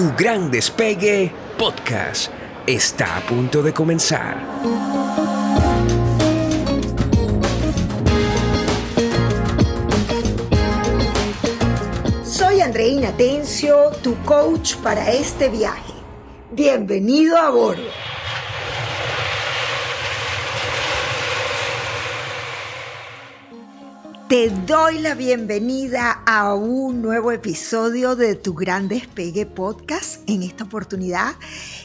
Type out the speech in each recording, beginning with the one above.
Tu gran despegue podcast está a punto de comenzar. Soy Andreina Tencio, tu coach para este viaje. Bienvenido a bordo. Te doy la bienvenida a un nuevo episodio de Tu Gran Despegue Podcast. En esta oportunidad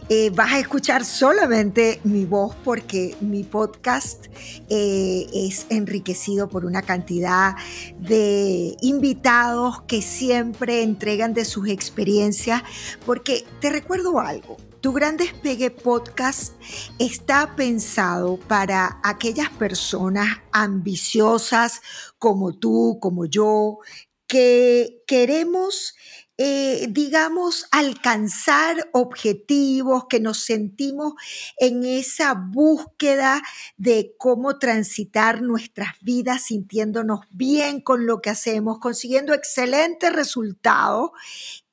eh, vas a escuchar solamente mi voz porque mi podcast eh, es enriquecido por una cantidad de invitados que siempre entregan de sus experiencias. Porque te recuerdo algo, tu Gran Despegue Podcast está pensado para aquellas personas ambiciosas como tú, como yo, que queremos, eh, digamos, alcanzar objetivos, que nos sentimos en esa búsqueda de cómo transitar nuestras vidas sintiéndonos bien con lo que hacemos, consiguiendo excelentes resultados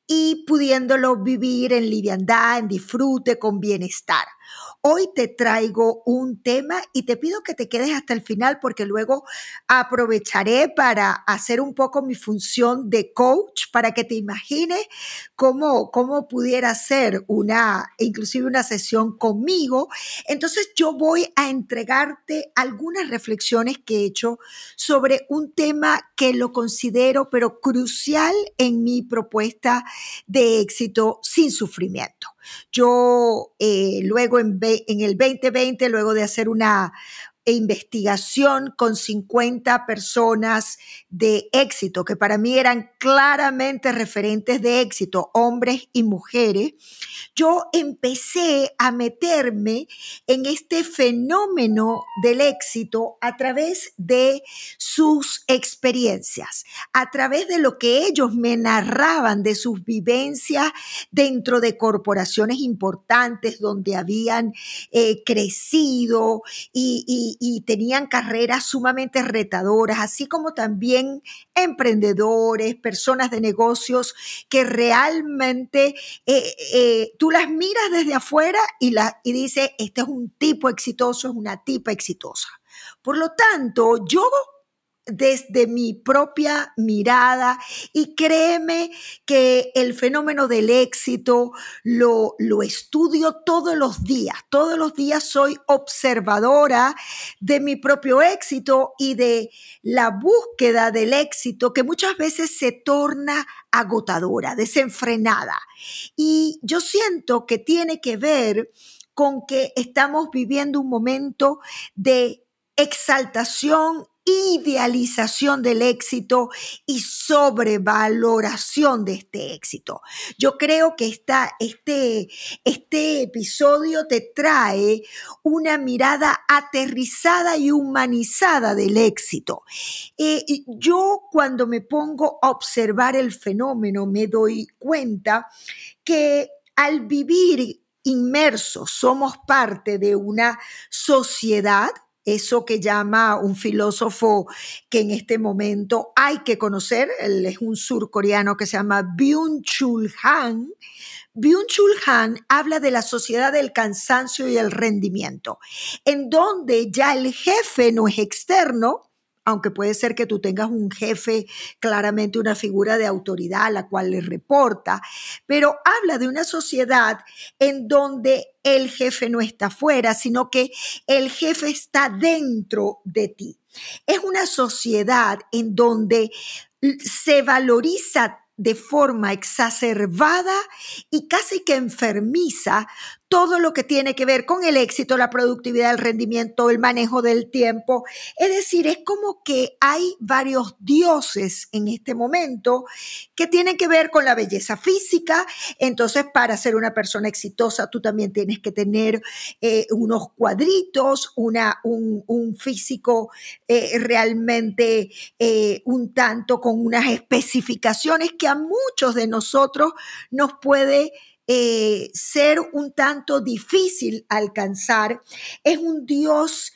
y pudiéndolo vivir en liviandad, en disfrute, con bienestar. Hoy te traigo un tema y te pido que te quedes hasta el final porque luego aprovecharé para hacer un poco mi función de coach para que te imagines cómo, cómo pudiera ser una, inclusive una sesión conmigo. Entonces yo voy a entregarte algunas reflexiones que he hecho sobre un tema que lo considero pero crucial en mi propuesta de éxito sin sufrimiento. Yo eh, luego en, en el 2020, luego de hacer una, e investigación con 50 personas de éxito, que para mí eran claramente referentes de éxito, hombres y mujeres, yo empecé a meterme en este fenómeno del éxito a través de sus experiencias, a través de lo que ellos me narraban de sus vivencias dentro de corporaciones importantes donde habían eh, crecido y y, tenían carreras sumamente retadoras, así como también emprendedores, personas de negocios que realmente eh, eh, tú las miras desde afuera y, la, y dices, este es un tipo exitoso, es una tipa exitosa. Por lo tanto, yo desde mi propia mirada y créeme que el fenómeno del éxito lo, lo estudio todos los días. Todos los días soy observadora de mi propio éxito y de la búsqueda del éxito que muchas veces se torna agotadora, desenfrenada. Y yo siento que tiene que ver con que estamos viviendo un momento de exaltación idealización del éxito y sobrevaloración de este éxito. Yo creo que esta, este, este episodio te trae una mirada aterrizada y humanizada del éxito. Eh, yo cuando me pongo a observar el fenómeno me doy cuenta que al vivir inmersos somos parte de una sociedad eso que llama un filósofo que en este momento hay que conocer, él es un surcoreano que se llama Byung-Chul Han. Byung-Chul Han habla de la sociedad del cansancio y el rendimiento, en donde ya el jefe no es externo, aunque puede ser que tú tengas un jefe, claramente una figura de autoridad a la cual le reporta, pero habla de una sociedad en donde el jefe no está fuera, sino que el jefe está dentro de ti. Es una sociedad en donde se valoriza de forma exacerbada y casi que enfermiza todo lo que tiene que ver con el éxito, la productividad, el rendimiento, el manejo del tiempo. Es decir, es como que hay varios dioses en este momento que tienen que ver con la belleza física. Entonces, para ser una persona exitosa, tú también tienes que tener eh, unos cuadritos, una, un, físico eh, realmente eh, un tanto con unas especificaciones que a muchos de nosotros nos puede ser un tanto difícil alcanzar, es un Dios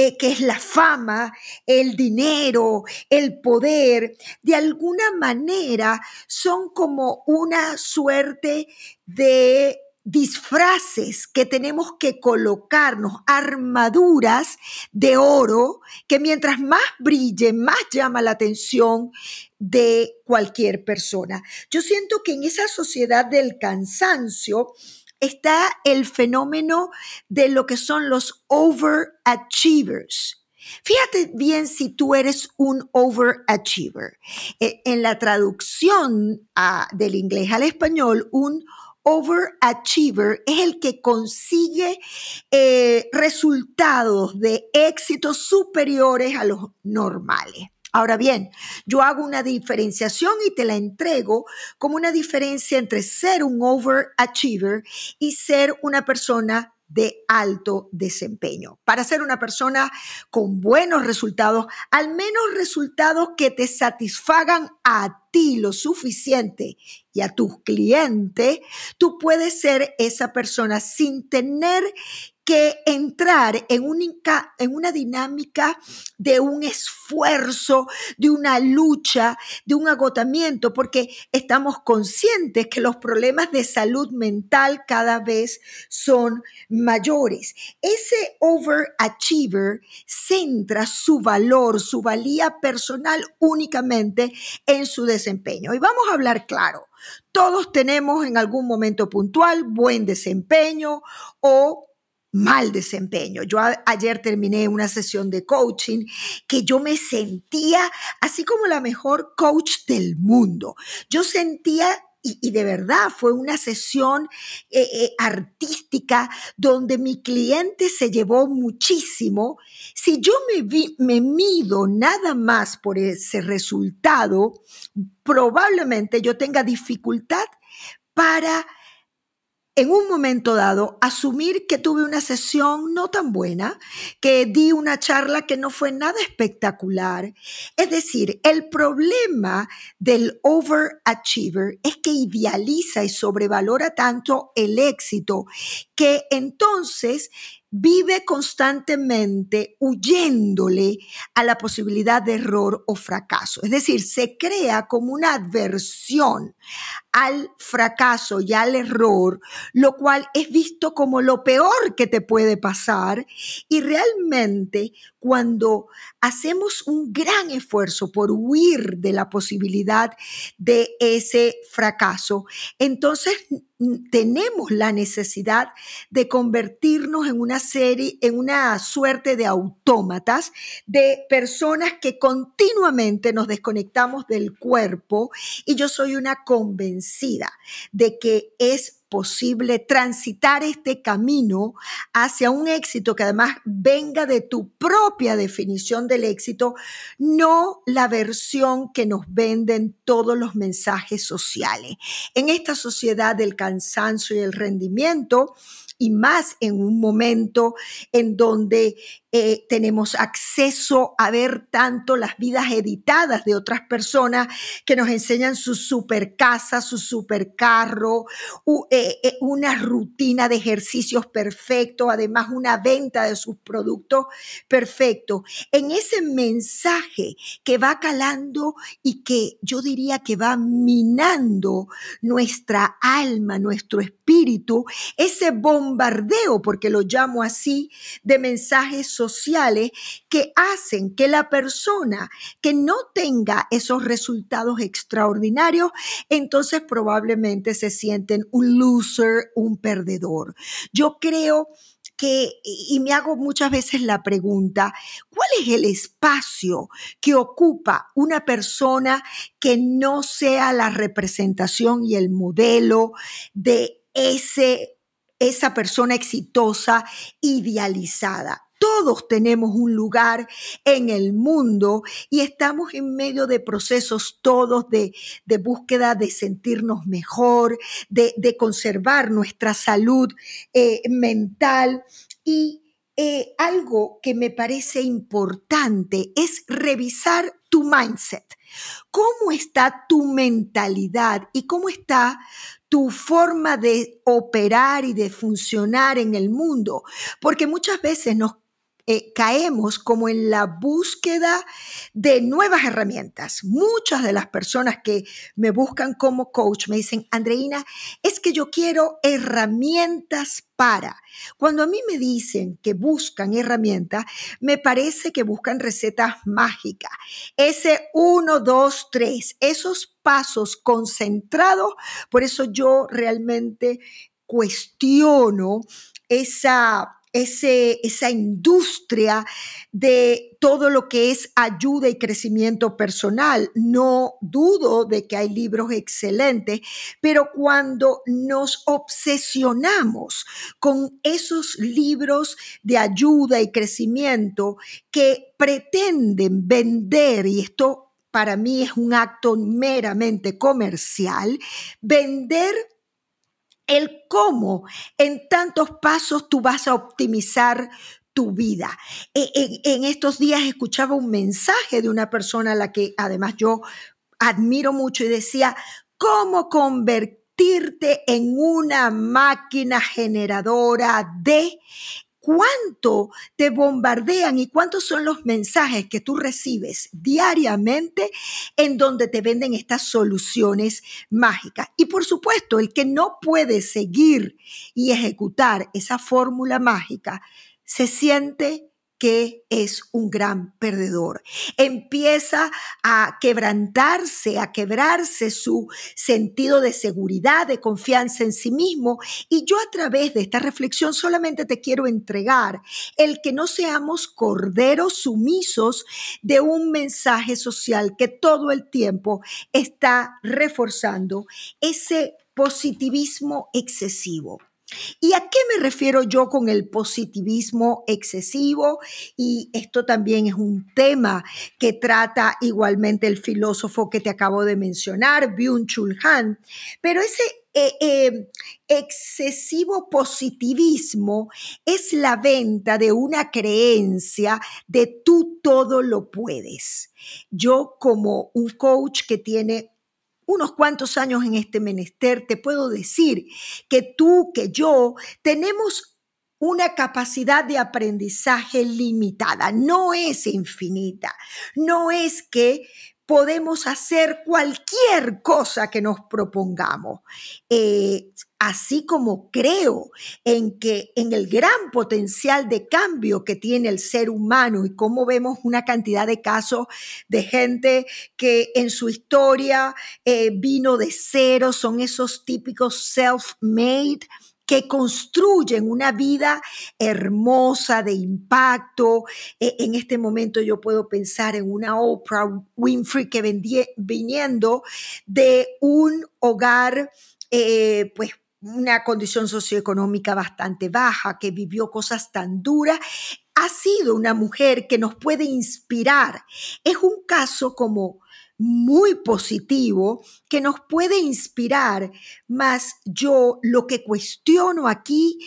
eh, que es la fama, el dinero, el poder, de alguna manera son como una suerte de disfraces que tenemos que colocarnos, armaduras de oro, que mientras más brille, más llama la atención de cualquier persona. Yo siento que en esa sociedad del cansancio, está el fenómeno de lo que son los overachievers. Fíjate bien si tú eres un overachiever. E, en la traducción ah, del inglés al español, un overachiever es el que consigue eh, resultados de éxitos superiores a los normales. Ahora bien, yo hago una diferenciación y te la entrego como una diferencia entre ser un overachiever y ser una persona de alto desempeño. Para ser una persona con buenos resultados, al menos resultados que te satisfagan a ti lo suficiente y a tus clientes, tú puedes ser esa persona sin tener que entrar en, una dinámica de un esfuerzo, de una lucha, de un agotamiento, porque estamos conscientes que los problemas de salud mental cada vez son mayores. Ese overachiever centra su valor, su valía personal únicamente en su desempeño. Y vamos a hablar claro. Todos tenemos en algún momento puntual buen desempeño o mal desempeño. Yo ayer terminé una sesión de coaching que yo me sentía así como la mejor coach del mundo. Yo sentía y, de verdad fue una sesión eh, eh, artística donde mi cliente se llevó muchísimo. Si yo me, mido nada más por ese resultado, probablemente yo tenga dificultad para en un momento dado asumir que tuve una sesión no tan buena, que di una charla que no fue nada espectacular. Es decir, el problema del overachiever es que idealiza y sobrevalora tanto el éxito que entonces vive constantemente huyéndole a la posibilidad de error o fracaso. Es decir, se crea como una adversión al fracaso y al error, lo cual es visto como lo peor que te puede pasar. Y realmente cuando hacemos un gran esfuerzo por huir de la posibilidad de ese fracaso, entonces tenemos la necesidad de convertirnos en una serie, en una suerte de autómatas, de personas que continuamente nos desconectamos del cuerpo y yo soy una convencida de que es posible transitar este camino hacia un éxito que además venga de tu propia definición del éxito, no la versión que nos venden todos los mensajes sociales. En esta sociedad del cansancio y el rendimiento, y más en un momento en donde eh, tenemos acceso a ver tanto las vidas editadas de otras personas que nos enseñan su super casa, su super carro, eh, una rutina de ejercicios perfecto, además una venta de sus productos perfecto. En ese mensaje que va calando y que yo diría que va minando nuestra alma, nuestro espíritu, ese bombardeo, porque lo llamo así, de mensajes sociales que hacen que la persona que no tenga esos resultados extraordinarios, entonces probablemente se sienten un loser, un perdedor. Yo creo que, y me hago muchas veces la pregunta, ¿cuál es el espacio que ocupa una persona que no sea la representación y el modelo de ese esa persona exitosa, idealizada. Todos tenemos un lugar en el mundo y estamos en medio de procesos todos de, búsqueda de sentirnos mejor, de, conservar nuestra salud eh, mental y eh, algo que me parece importante es revisar tu mindset. ¿Cómo está tu mentalidad y cómo está tu forma de operar y de funcionar en el mundo? Porque muchas veces nos eh, caemos como en la búsqueda de nuevas herramientas. Muchas de las personas que me buscan como coach me dicen, Andreina, es que yo quiero herramientas para. Cuando a mí me dicen que buscan herramientas, me parece que buscan recetas mágicas. Ese 1, 2, 3, esos pasos concentrados, por eso yo realmente cuestiono esa ese, esa industria de todo lo que es ayuda y crecimiento personal. No dudo de que hay libros excelentes, pero cuando nos obsesionamos con esos libros de ayuda y crecimiento que pretenden vender, y esto para mí es un acto meramente comercial, vender el cómo en tantos pasos tú vas a optimizar tu vida. E, en, estos días escuchaba un mensaje de una persona a la que además yo admiro mucho y decía, ¿cómo convertirte en una máquina generadora de cuánto te bombardean y cuántos son los mensajes que tú recibes diariamente en donde te venden estas soluciones mágicas. Y por supuesto, el que no puede seguir y ejecutar esa fórmula mágica se siente que es un gran perdedor. Empieza a quebrantarse, a quebrarse su sentido de seguridad, de confianza en sí mismo. Y yo a través de esta reflexión solamente te quiero entregar el que no seamos corderos sumisos de un mensaje social que todo el tiempo está reforzando ese positivismo excesivo. ¿Y a qué me refiero yo con el positivismo excesivo? Y esto también es un tema que trata igualmente el filósofo que te acabo de mencionar, Byung-Chul Han. Pero ese eh, eh, excesivo positivismo es la venta de una creencia de tú todo lo puedes. Yo como un coach que tiene unos cuantos años en este menester, te puedo decir que tú, que yo, tenemos una capacidad de aprendizaje limitada, no es infinita, no es que podemos hacer cualquier cosa que nos propongamos. Eh, así como creo en que en el gran potencial de cambio que tiene el ser humano y cómo vemos una cantidad de casos de gente que en su historia eh, vino de cero, son esos típicos self-made que construyen una vida hermosa, de impacto. E, en este momento yo puedo pensar en una Oprah Winfrey que viniendo de un hogar, eh, pues una condición socioeconómica bastante baja, que vivió cosas tan duras, ha sido una mujer que nos puede inspirar. Es un caso como muy positivo que nos puede inspirar, más yo lo que cuestiono aquí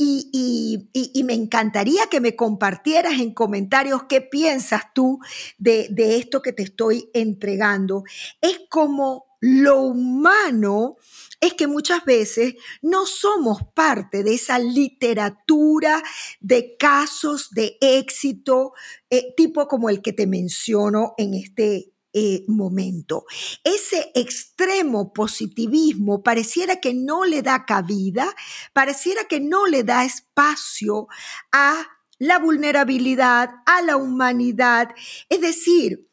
y, me encantaría que me compartieras en comentarios qué piensas tú de, esto que te estoy entregando. Es como lo humano es que muchas veces no somos parte de esa literatura de casos de éxito, eh, tipo como el que te menciono en este eh, momento. Ese extremo positivismo pareciera que no le da cabida, pareciera que no le da espacio a la vulnerabilidad, a la humanidad. Es decir,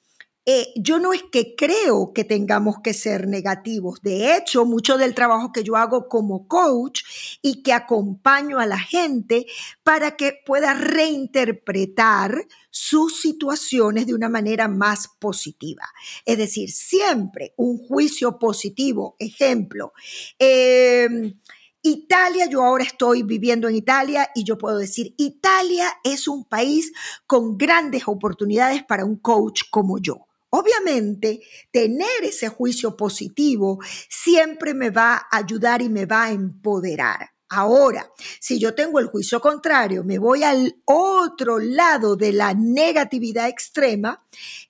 eh, yo no es que creo que tengamos que ser negativos. De hecho, mucho del trabajo que yo hago como coach y que acompaño a la gente para que pueda reinterpretar sus situaciones de una manera más positiva. Es decir, siempre un juicio positivo. Ejemplo, em, Italia, yo ahora estoy viviendo en Italia y yo puedo decir, Italia es un país con grandes oportunidades para un coach como yo. Obviamente, tener ese juicio positivo siempre me va a ayudar y me va a empoderar. Ahora, si yo tengo el juicio contrario, me voy al otro lado de la negatividad extrema,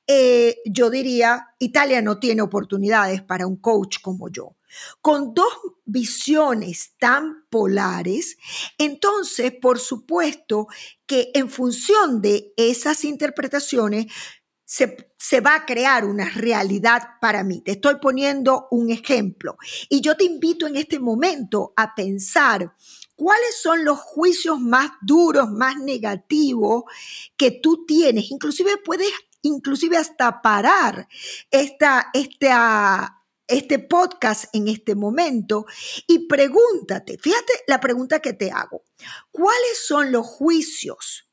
eh, yo diría, Italia no tiene oportunidades para un coach como yo. con dos visiones tan polares, entonces, por supuesto, que en función de esas interpretaciones, se, va a crear una realidad para mí. Te estoy poniendo un ejemplo y yo te invito en este momento a pensar cuáles son los juicios más duros, más negativos que tú tienes. Inclusive puedes, inclusive hasta parar esta, esta, este podcast en este momento y pregúntate, fíjate la pregunta que te hago, ¿cuáles son los juicios?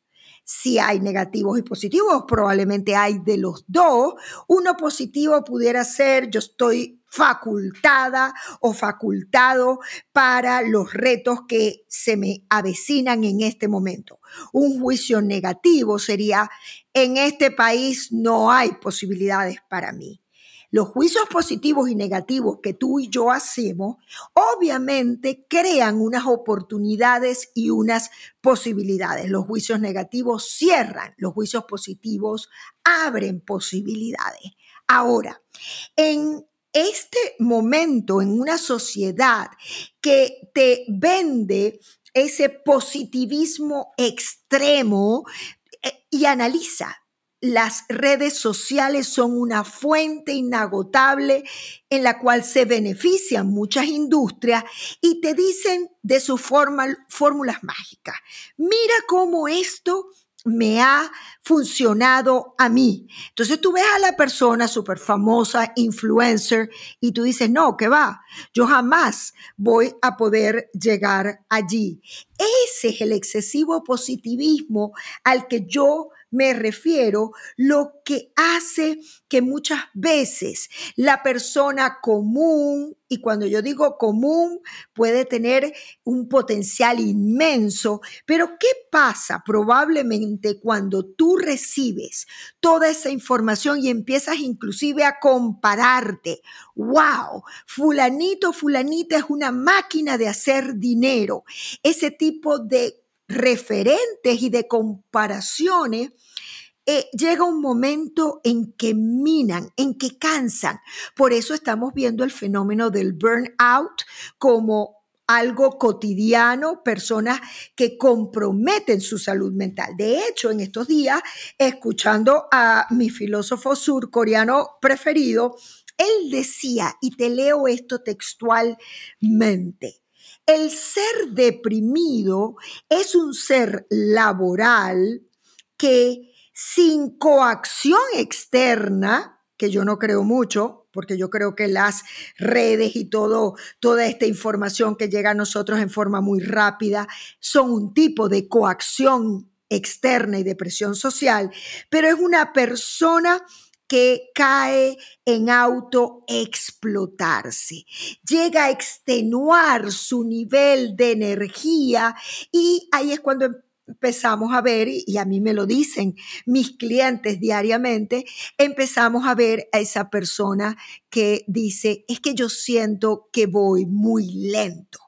Si hay negativos y positivos, probablemente hay de los dos. Uno positivo pudiera ser yo estoy facultada o facultado para los retos que se me avecinan en este momento. Un juicio negativo sería, en este país no hay posibilidades para mí. Los juicios positivos y negativos que tú y yo hacemos, obviamente crean unas oportunidades y unas posibilidades. Los juicios negativos cierran, los juicios positivos abren posibilidades. Ahora, en este momento, en una sociedad que te vende ese positivismo extremo eh, y analiza las redes sociales son una fuente inagotable en la cual se benefician muchas industrias y te dicen de sus fórmulas mágicas. Mira cómo esto me ha funcionado a mí. Entonces tú ves a la persona súper famosa, influencer, y tú dices, no, que va, yo jamás voy a poder llegar allí. Ese es el excesivo positivismo al que yo me refiero lo que hace que muchas veces la persona común, y cuando yo digo común, puede tener un potencial inmenso, pero ¿qué pasa probablemente cuando tú recibes toda esa información y empiezas inclusive a compararte? ¡Wow! Fulanito, fulanita es una máquina de hacer dinero. Ese tipo de referentes y de comparaciones, eh, llega un momento en que minan, en que cansan. Por eso estamos viendo el fenómeno del burnout como algo cotidiano, personas que comprometen su salud mental. De hecho, en estos días, escuchando a mi filósofo surcoreano preferido, él decía, y te leo esto textualmente, el ser deprimido es un ser laboral que sin coacción externa, que yo no creo mucho, porque yo creo que las redes y todo, toda esta información que llega a nosotros en forma muy rápida son un tipo de coacción externa y de presión social, pero es una persona que cae en autoexplotarse, llega a extenuar su nivel de energía y ahí es cuando empezamos a ver, y a mí me lo dicen mis clientes diariamente, empezamos a ver a esa persona que dice, es que yo siento que voy muy lento.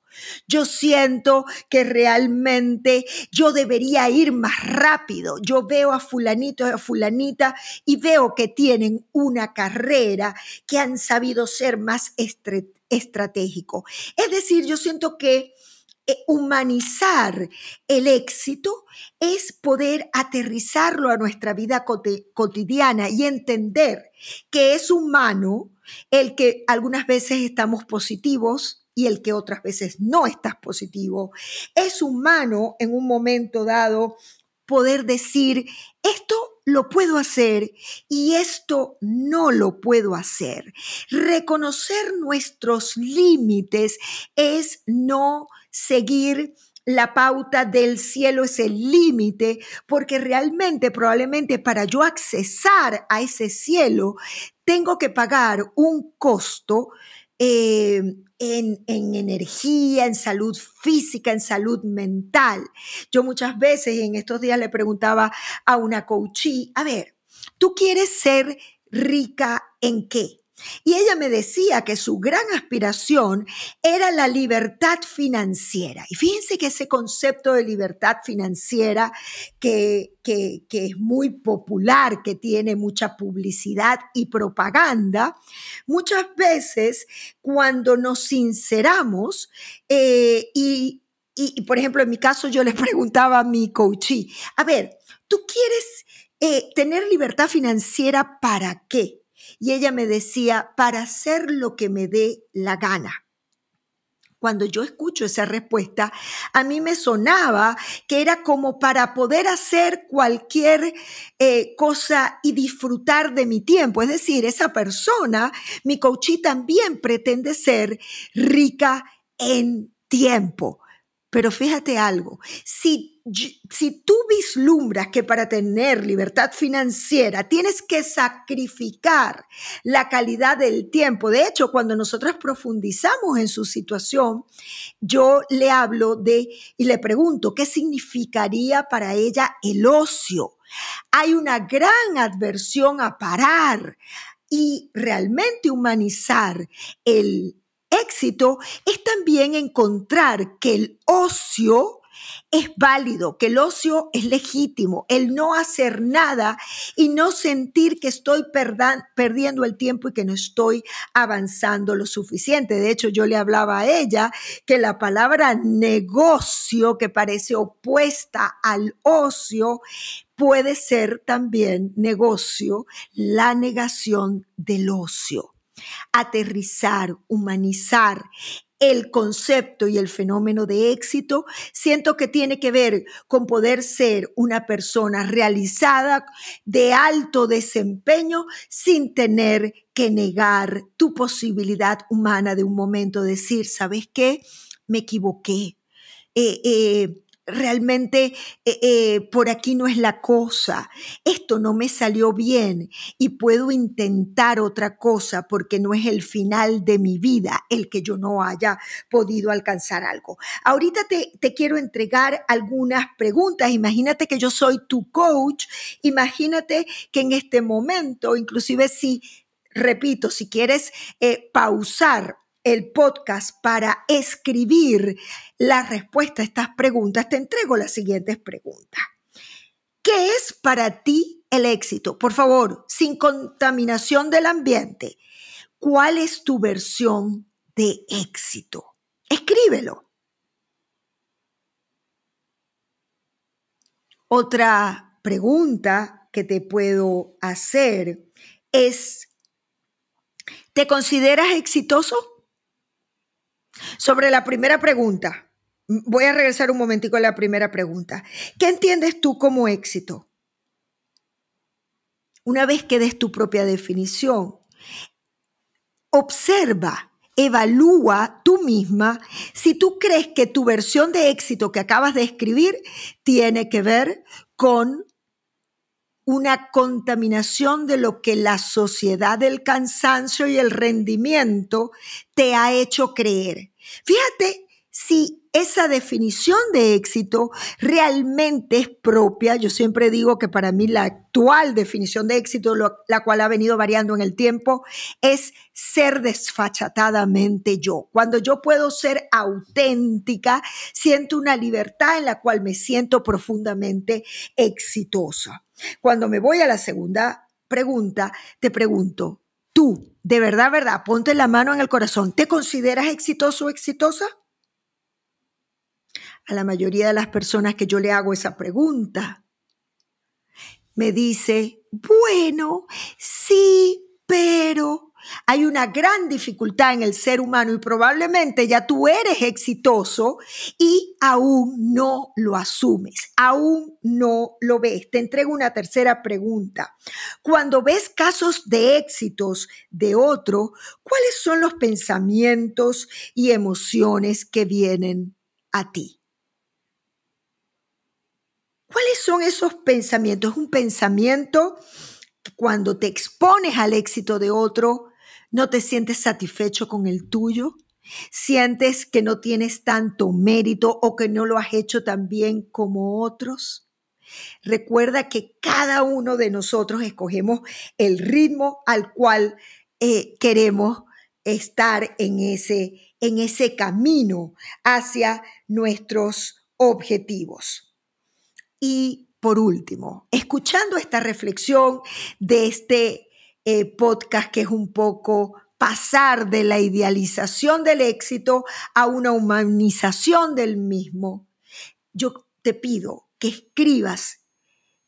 Yo siento que realmente yo debería ir más rápido. Yo veo a fulanito y a fulanita y veo que tienen una carrera, que han sabido ser más estratégico. Es decir, yo siento que eh, humanizar el éxito es poder aterrizarlo a nuestra vida cotidiana y entender que es humano el que algunas veces estamos positivos, y el que otras veces no estás positivo. Es humano en un momento dado poder decir, esto lo puedo hacer y esto no lo puedo hacer. Reconocer nuestros límites es no seguir la pauta del cielo es el límite, porque realmente, probablemente para yo accesar a ese cielo, tengo que pagar un costo eh, en, energía, en salud física, en salud mental. Yo muchas veces en estos días le preguntaba a una coachí, a ver, ¿tú quieres ser rica en qué? Y ella me decía que su gran aspiración era la libertad financiera. Y fíjense que ese concepto de libertad financiera, que, que, es muy popular, que tiene mucha publicidad y propaganda, muchas veces cuando nos sinceramos eh, y, y, por ejemplo, en mi caso yo le preguntaba a mi coachee, a ver, ¿tú quieres eh, tener libertad financiera para qué? Y ella me decía, para hacer lo que me dé la gana. Cuando yo escucho esa respuesta, a mí me sonaba que era como para poder hacer cualquier eh, cosa y disfrutar de mi tiempo. Es decir, esa persona, mi coachí también pretende ser rica en tiempo. Pero fíjate algo, si, si tú vislumbras que para tener libertad financiera tienes que sacrificar la calidad del tiempo, de hecho, cuando nosotros profundizamos en su situación, yo le hablo de y le pregunto, ¿qué significaría para ella el ocio? Hay una gran adversión a parar y realmente humanizar el éxito es también encontrar que el ocio es válido, que el ocio es legítimo, el no hacer nada y no sentir que estoy perdiendo el tiempo y que no estoy avanzando lo suficiente. De hecho, yo le hablaba a ella que la palabra negocio, que parece opuesta al ocio, puede ser también negocio, la negación del ocio aterrizar, humanizar el concepto y el fenómeno de éxito, siento que tiene que ver con poder ser una persona realizada de alto desempeño sin tener que negar tu posibilidad humana de un momento, decir, ¿sabes qué? Me equivoqué. Eh, eh, realmente eh, eh, por aquí no es la cosa, esto no me salió bien y puedo intentar otra cosa porque no es el final de mi vida el que yo no haya podido alcanzar algo. Ahorita te, te quiero entregar algunas preguntas. Imagínate que yo soy tu coach, imagínate que en este momento, inclusive si repito, si quieres eh, pausar el podcast para escribir la respuesta a estas preguntas, te entrego las siguientes preguntas. ¿Qué es para ti el éxito? Por favor, sin contaminación del ambiente. ¿Cuál es tu versión de éxito? Escríbelo. Otra pregunta que te puedo hacer es, ¿te consideras exitoso? Sobre la primera pregunta, voy a regresar un momentico a la primera pregunta. ¿Qué entiendes tú como éxito? Una vez que des tu propia definición, observa, evalúa tú misma si tú crees que tu versión de éxito que acabas de escribir tiene que ver con una contaminación de lo que la sociedad del cansancio y el rendimiento te ha hecho creer. Fíjate si esa definición de éxito realmente es propia. Yo siempre digo que para mí la actual definición de éxito, la cual ha venido variando en el tiempo, es ser desfachatadamente yo. Cuando yo puedo ser auténtica, siento una libertad en la cual me siento profundamente exitosa. Cuando me voy a la segunda pregunta, te pregunto, tú, de verdad, verdad, ponte la mano en el corazón, ¿te consideras exitoso o exitosa? A la mayoría de las personas que yo le hago esa pregunta, me dice, bueno, sí, pero hay una gran dificultad en el ser humano y probablemente ya tú eres exitoso y aún no lo asumes, aún no lo ves. Te entrego una tercera pregunta. Cuando ves casos de éxitos de otro, ¿cuáles son los pensamientos y emociones que vienen a ti? ¿Cuáles son esos pensamientos? Es un pensamiento cuando te expones al éxito de otro, ¿No te sientes satisfecho con el tuyo? ¿Sientes que no tienes tanto mérito o que no lo has hecho tan bien como otros? Recuerda que cada uno de nosotros escogemos el ritmo al cual eh, queremos estar en ese, en ese camino hacia nuestros objetivos. Y por último, escuchando esta reflexión de este eh, podcast que es un poco pasar de la idealización del éxito a una humanización del mismo, yo te pido que escribas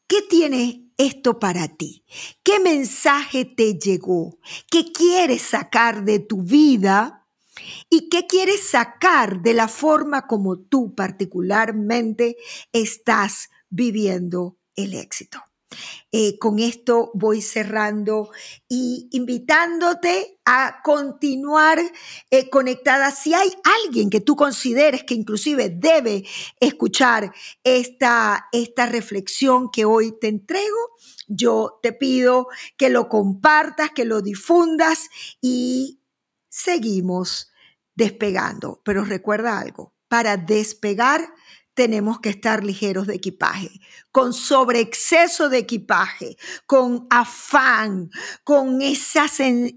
qué tiene esto para ti, qué mensaje te llegó, qué quieres sacar de tu vida y qué quieres sacar de la forma como tú particularmente estás viviendo el éxito. Eh, con esto voy cerrando y invitándote a continuar eh, conectada. Si hay alguien que tú consideres que inclusive debe escuchar esta, esta reflexión que hoy te entrego, yo te pido que lo compartas, que lo difundas y seguimos despegando. Pero recuerda algo, para despegar tenemos que estar ligeros de equipaje, con sobreexceso de equipaje, con afán, con esa,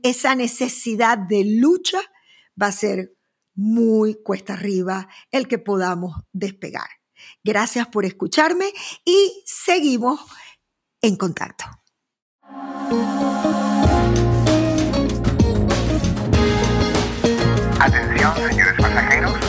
esa necesidad de lucha, va a ser muy cuesta arriba el que podamos despegar. Gracias por escucharme y seguimos en contacto. Atención, señores pasajeros.